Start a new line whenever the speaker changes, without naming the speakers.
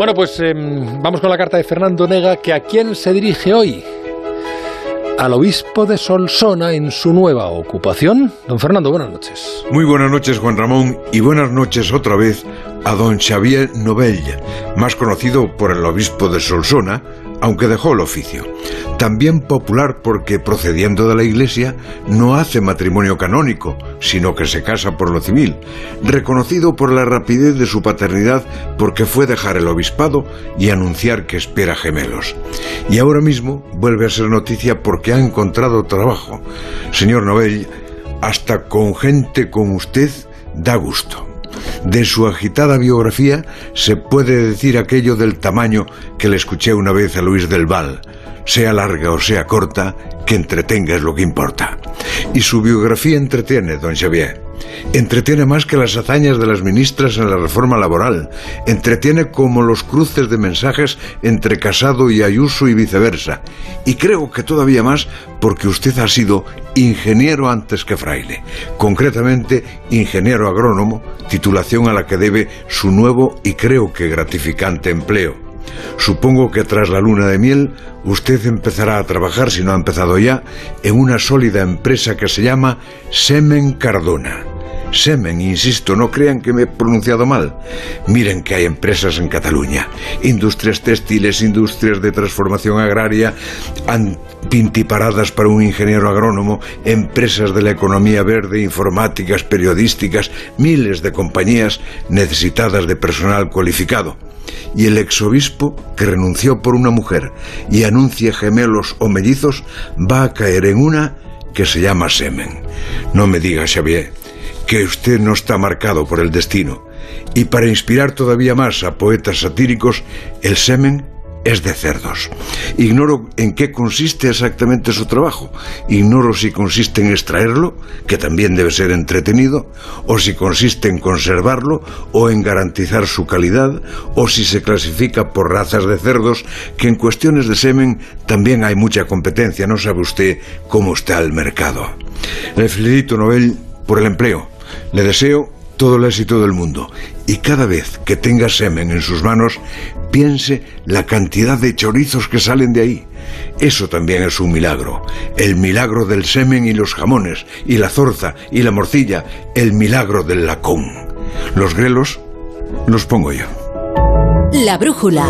Bueno, pues em, vamos con la carta de Fernando Nega, que a quién se dirige hoy. Al obispo de Solsona en su nueva ocupación. Don Fernando, buenas noches.
Muy buenas noches, Juan Ramón, y buenas noches otra vez a don Xavier Novell, más conocido por el obispo de Solsona, aunque dejó el oficio. También popular porque, procediendo de la Iglesia, no hace matrimonio canónico, sino que se casa por lo civil. Reconocido por la rapidez de su paternidad porque fue dejar el obispado y anunciar que espera gemelos. Y ahora mismo vuelve a ser noticia porque ha encontrado trabajo. Señor Novell, hasta con gente como usted da gusto. De su agitada biografía se puede decir aquello del tamaño que le escuché una vez a Luis del Val. Sea larga o sea corta, que entretenga es lo que importa. Y su biografía entretiene, don Xavier. Entretiene más que las hazañas de las ministras en la reforma laboral. Entretiene como los cruces de mensajes entre Casado y Ayuso y viceversa. Y creo que todavía más porque usted ha sido ingeniero antes que fraile. Concretamente, ingeniero agrónomo, titulación a la que debe su nuevo y creo que gratificante empleo. Supongo que tras la luna de miel usted empezará a trabajar, si no ha empezado ya, en una sólida empresa que se llama Semen Cardona. Semen, insisto, no crean que me he pronunciado mal. Miren que hay empresas en Cataluña, industrias textiles, industrias de transformación agraria, pintiparadas para un ingeniero agrónomo, empresas de la economía verde, informáticas, periodísticas, miles de compañías necesitadas de personal cualificado y el exobispo, que renunció por una mujer y anuncia gemelos o mellizos, va a caer en una que se llama semen. No me diga, Xavier, que usted no está marcado por el destino. Y para inspirar todavía más a poetas satíricos, el semen es de cerdos. Ignoro en qué consiste exactamente su trabajo. Ignoro si consiste en extraerlo, que también debe ser entretenido, o si consiste en conservarlo, o en garantizar su calidad, o si se clasifica por razas de cerdos, que en cuestiones de semen también hay mucha competencia. No sabe usted cómo está el mercado. Le felicito, Nobel, por el empleo. Le deseo todo el éxito del mundo. Y cada vez que tenga semen en sus manos, piense la cantidad de chorizos que salen de ahí. Eso también es un milagro. El milagro del semen y los jamones, y la zorza y la morcilla, el milagro del lacón. Los grelos los pongo yo.
La brújula.